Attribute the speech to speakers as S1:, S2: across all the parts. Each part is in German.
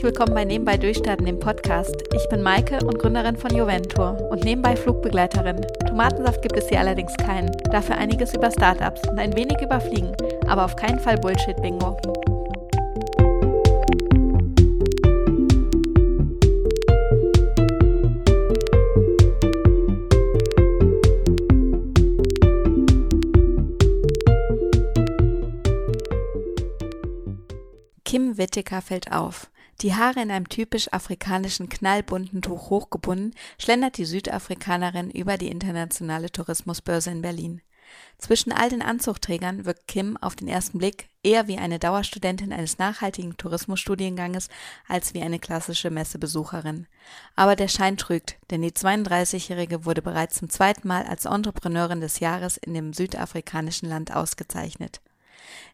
S1: Herzlich willkommen bei Nebenbei Durchstarten, dem Podcast. Ich bin Maike und Gründerin von Juventur und nebenbei Flugbegleiterin. Tomatensaft gibt es hier allerdings keinen. Dafür einiges über Startups und ein wenig über Fliegen, aber auf keinen Fall Bullshit-Bingo. Kim Whittaker fällt auf. Die Haare in einem typisch afrikanischen knallbunten Tuch hochgebunden, schlendert die Südafrikanerin über die internationale Tourismusbörse in Berlin. Zwischen all den Anzugträgern wirkt Kim auf den ersten Blick eher wie eine Dauerstudentin eines nachhaltigen Tourismusstudienganges als wie eine klassische Messebesucherin. Aber der Schein trügt, denn die 32-Jährige wurde bereits zum zweiten Mal als Entrepreneurin des Jahres in dem südafrikanischen Land ausgezeichnet.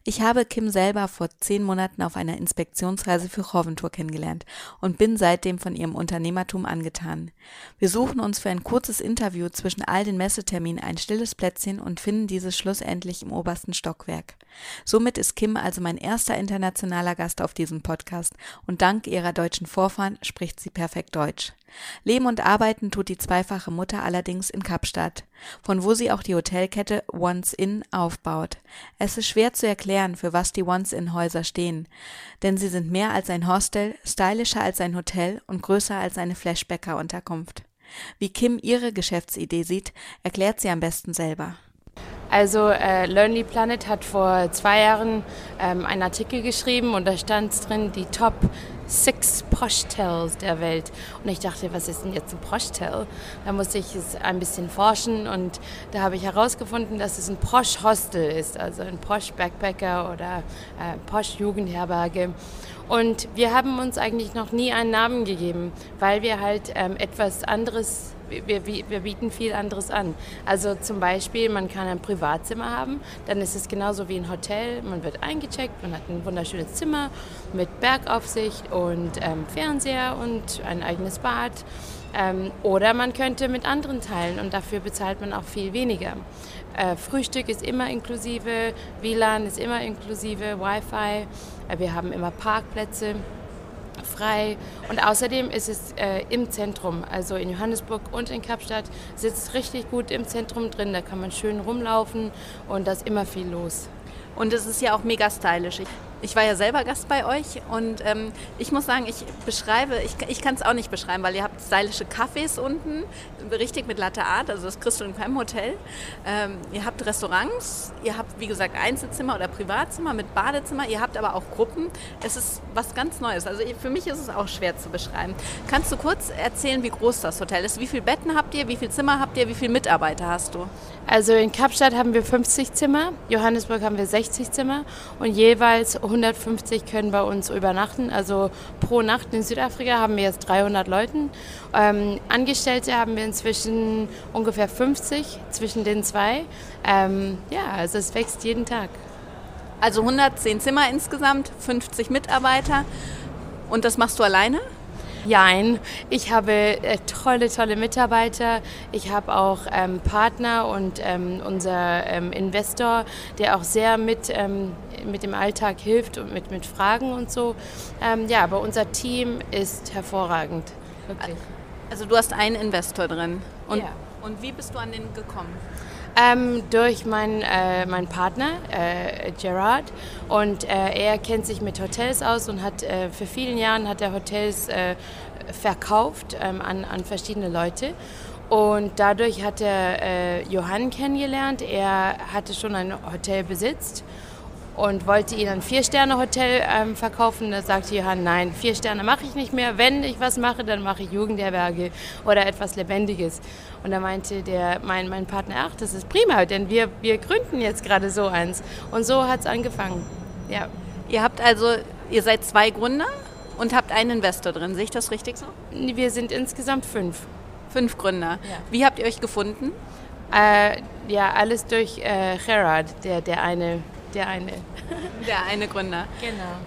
S1: Ich habe Kim selber vor zehn Monaten auf einer Inspektionsreise für Choventour kennengelernt und bin seitdem von ihrem Unternehmertum angetan. Wir suchen uns für ein kurzes Interview zwischen all den Messeterminen ein stilles Plätzchen und finden dieses schlussendlich im obersten Stockwerk. Somit ist Kim also mein erster internationaler Gast auf diesem Podcast und dank ihrer deutschen Vorfahren spricht sie perfekt Deutsch. Leben und arbeiten tut die zweifache Mutter allerdings in Kapstadt, von wo sie auch die Hotelkette Once In aufbaut. Es ist schwer zu erklären, für was die Once In Häuser stehen, denn sie sind mehr als ein Hostel, stylischer als ein Hotel und größer als eine Flashbacker Unterkunft. Wie Kim ihre Geschäftsidee sieht, erklärt sie am besten selber.
S2: Also äh, Lonely Planet hat vor zwei Jahren ähm, einen Artikel geschrieben und da stand drin die Top Six Poshtels der Welt. Und ich dachte, was ist denn jetzt ein Poshtel? Da musste ich es ein bisschen forschen und da habe ich herausgefunden, dass es ein Posh Hostel ist, also ein Posh Backpacker oder äh, Posh Jugendherberge. Und wir haben uns eigentlich noch nie einen Namen gegeben, weil wir halt ähm, etwas anderes wir, wir, bieten viel anderes an. Also zum Beispiel, man kann ein Privatzimmer haben, dann ist es genauso wie ein Hotel. Man wird eingecheckt, man hat ein wunderschönes Zimmer mit Bergaufsicht und ähm, Fernseher und ein eigenes Bad. Ähm, oder man könnte mit anderen teilen und dafür bezahlt man auch viel weniger. Äh, Frühstück ist immer inklusive, WLAN ist immer inklusive, Wi-Fi. Äh, wir haben immer Parkplätze frei. Und außerdem ist es äh, im Zentrum, also in Johannesburg und in Kapstadt, sitzt richtig gut im Zentrum drin. Da kann man schön rumlaufen und da ist immer viel los.
S1: Und es ist ja auch mega stylisch. Ich war ja selber Gast bei euch und ähm, ich muss sagen, ich beschreibe, ich, ich kann es auch nicht beschreiben, weil ihr habt stylische Cafés unten, richtig mit Latte Art, also das in keinem Hotel. Ähm, ihr habt Restaurants, ihr habt wie gesagt Einzelzimmer oder Privatzimmer mit Badezimmer, ihr habt aber auch Gruppen. Es ist was ganz Neues. Also für mich ist es auch schwer zu beschreiben. Kannst du kurz erzählen, wie groß das Hotel ist? Wie viele Betten habt ihr, wie viele Zimmer habt ihr, wie viele Mitarbeiter hast du?
S2: Also in Kapstadt haben wir 50 Zimmer, Johannesburg haben wir 60 Zimmer und jeweils 150 können bei uns übernachten. Also pro Nacht in Südafrika haben wir jetzt 300 Leute. Ähm, Angestellte haben wir inzwischen ungefähr 50 zwischen den zwei. Ähm, ja, also es wächst jeden Tag.
S1: Also 110 Zimmer insgesamt, 50 Mitarbeiter. Und das machst du alleine?
S2: Jein, ich habe äh, tolle, tolle Mitarbeiter. Ich habe auch ähm, Partner und ähm, unser ähm, Investor, der auch sehr mit, ähm, mit dem Alltag hilft und mit, mit Fragen und so. Ähm, ja, aber unser Team ist hervorragend.
S1: Wirklich. Also du hast einen Investor drin. Und, ja. und wie bist du an den gekommen?
S2: Ähm, durch meinen äh, mein Partner äh, Gerard. Und äh, er kennt sich mit Hotels aus und hat äh, für vielen Jahren hat er Hotels äh, verkauft ähm, an, an verschiedene Leute. Und dadurch hat er äh, Johann kennengelernt. Er hatte schon ein Hotel besitzt und wollte ihn ein Vier-Sterne-Hotel ähm, verkaufen. Da sagte Johann, nein, vier Sterne mache ich nicht mehr. Wenn ich was mache, dann mache ich Jugendherberge oder etwas Lebendiges. Und da meinte der, mein, mein Partner, ach, das ist prima, denn wir, wir gründen jetzt gerade so eins. Und so hat es angefangen. Ja.
S1: Ihr habt also, ihr seid zwei Gründer und habt einen Investor drin. Sehe ich das richtig so?
S2: Wir sind insgesamt fünf.
S1: Fünf Gründer. Ja. Wie habt ihr euch gefunden?
S2: Äh, ja, alles durch äh, Gerard, der, der eine der eine.
S1: Der eine Gründer.
S2: Genau.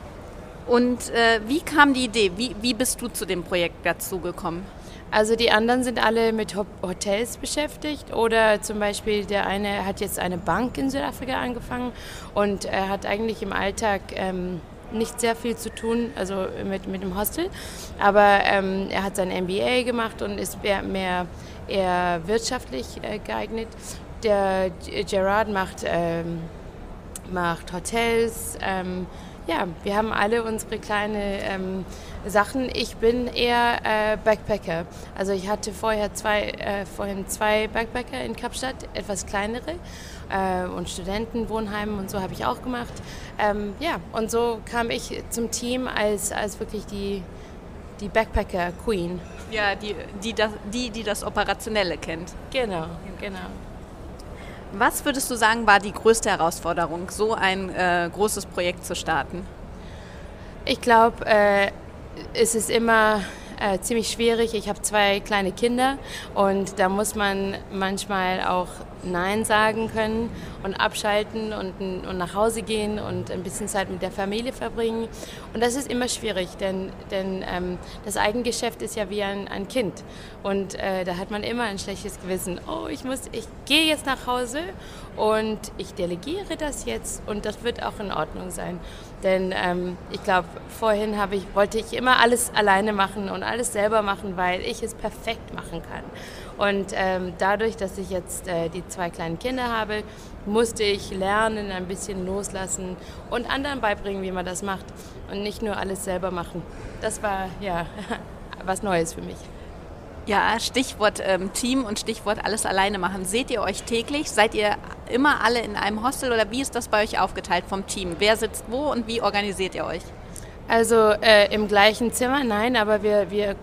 S1: Und äh, wie kam die Idee? Wie, wie bist du zu dem Projekt dazu gekommen?
S2: Also die anderen sind alle mit Hotels beschäftigt oder zum Beispiel der eine hat jetzt eine Bank in Südafrika angefangen und er hat eigentlich im Alltag ähm, nicht sehr viel zu tun, also mit, mit dem Hostel, aber ähm, er hat sein MBA gemacht und ist mehr, mehr eher wirtschaftlich äh, geeignet. Der Gerard macht, ähm, macht Hotels. Ähm, ja, wir haben alle unsere kleinen ähm, Sachen. Ich bin eher äh, Backpacker. Also ich hatte vorher zwei, äh, vorhin zwei Backpacker in Kapstadt, etwas kleinere äh, und Studentenwohnheime und so habe ich auch gemacht. Ähm, ja, und so kam ich zum Team als, als wirklich die, die Backpacker-Queen.
S1: Ja, die, die, das, die, die das Operationelle kennt.
S2: Genau, genau.
S1: Was würdest du sagen, war die größte Herausforderung, so ein äh, großes Projekt zu starten?
S2: Ich glaube, äh, es ist immer äh, ziemlich schwierig. Ich habe zwei kleine Kinder und da muss man manchmal auch Nein sagen können und abschalten und, und nach Hause gehen und ein bisschen Zeit mit der Familie verbringen. Und das ist immer schwierig, denn, denn ähm, das Eigengeschäft ist ja wie ein, ein Kind. Und äh, da hat man immer ein schlechtes Gewissen. Oh, ich muss, ich gehe jetzt nach Hause und ich delegiere das jetzt und das wird auch in Ordnung sein. Denn ähm, ich glaube, vorhin ich, wollte ich immer alles alleine machen und alles selber machen, weil ich es perfekt machen kann. Und ähm, dadurch, dass ich jetzt äh, die zwei kleinen Kinder habe, musste ich lernen, ein bisschen loslassen und anderen beibringen, wie man das macht und nicht nur alles selber machen. Das war ja was Neues für mich.
S1: Ja, Stichwort ähm, Team und Stichwort alles alleine machen. Seht ihr euch täglich? Seid ihr immer alle in einem Hostel oder wie ist das bei euch aufgeteilt vom Team? Wer sitzt wo und wie organisiert ihr euch?
S2: Also äh, im gleichen Zimmer, nein, aber wir, wir,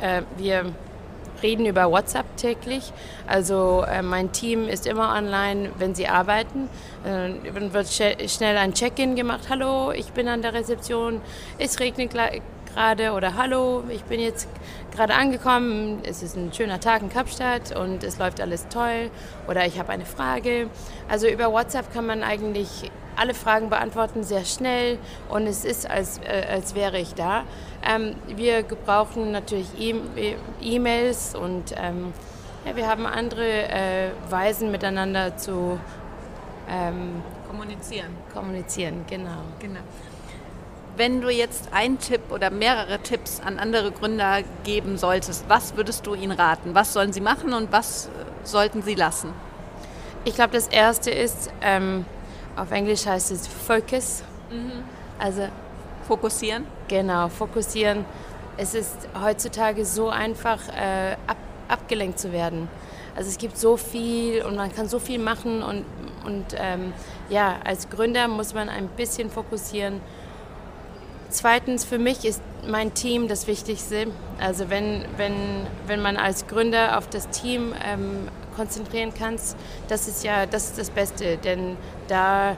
S2: äh, wir reden über WhatsApp täglich. Also äh, mein Team ist immer online, wenn sie arbeiten. Äh, dann wird schnell ein Check-in gemacht. Hallo, ich bin an der Rezeption. Es regnet gerade oder Hallo, ich bin jetzt gerade angekommen. Es ist ein schöner Tag in Kapstadt und es läuft alles toll. Oder ich habe eine Frage. Also über WhatsApp kann man eigentlich alle Fragen beantworten sehr schnell und es ist, als, äh, als wäre ich da. Ähm, wir gebrauchen natürlich e-, E-Mails und ähm, ja, wir haben andere äh, Weisen miteinander zu
S1: ähm, kommunizieren.
S2: Kommunizieren, genau.
S1: genau. Wenn du jetzt einen Tipp oder mehrere Tipps an andere Gründer geben solltest, was würdest du ihnen raten? Was sollen sie machen und was sollten sie lassen?
S2: Ich glaube, das Erste ist, ähm, auf Englisch heißt es Focus. Mhm.
S1: Also fokussieren.
S2: Genau, fokussieren. Es ist heutzutage so einfach, äh, ab, abgelenkt zu werden. Also es gibt so viel und man kann so viel machen und, und ähm, ja, als Gründer muss man ein bisschen fokussieren. Zweitens, für mich ist mein Team das Wichtigste. Also wenn, wenn, wenn man als Gründer auf das Team ähm, konzentrieren kannst, das ist ja das, ist das Beste, denn da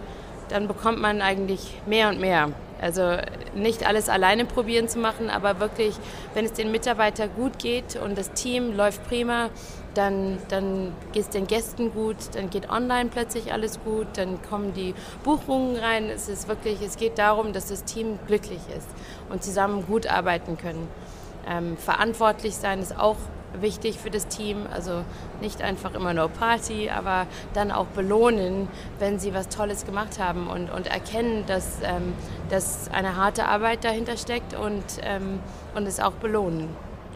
S2: dann bekommt man eigentlich mehr und mehr. Also nicht alles alleine probieren zu machen, aber wirklich, wenn es den Mitarbeitern gut geht und das Team läuft prima, dann, dann geht es den Gästen gut, dann geht online plötzlich alles gut, dann kommen die Buchungen rein. Es ist wirklich, es geht darum, dass das Team glücklich ist und zusammen gut arbeiten können. Ähm, verantwortlich sein ist auch wichtig für das Team. Also nicht einfach immer nur Party, aber dann auch belohnen, wenn sie was Tolles gemacht haben und, und erkennen, dass, ähm, dass eine harte Arbeit dahinter steckt und, ähm, und es auch belohnen.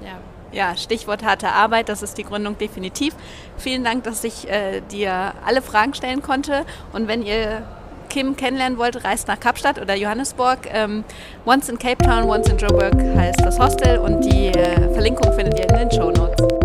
S1: Ja. Ja, Stichwort harte Arbeit, das ist die Gründung definitiv. Vielen Dank, dass ich äh, dir alle Fragen stellen konnte. Und wenn ihr Kim kennenlernen wollt, reist nach Kapstadt oder Johannesburg. Ähm, once in Cape Town, once in Joburg heißt das Hostel und die äh, Verlinkung findet ihr in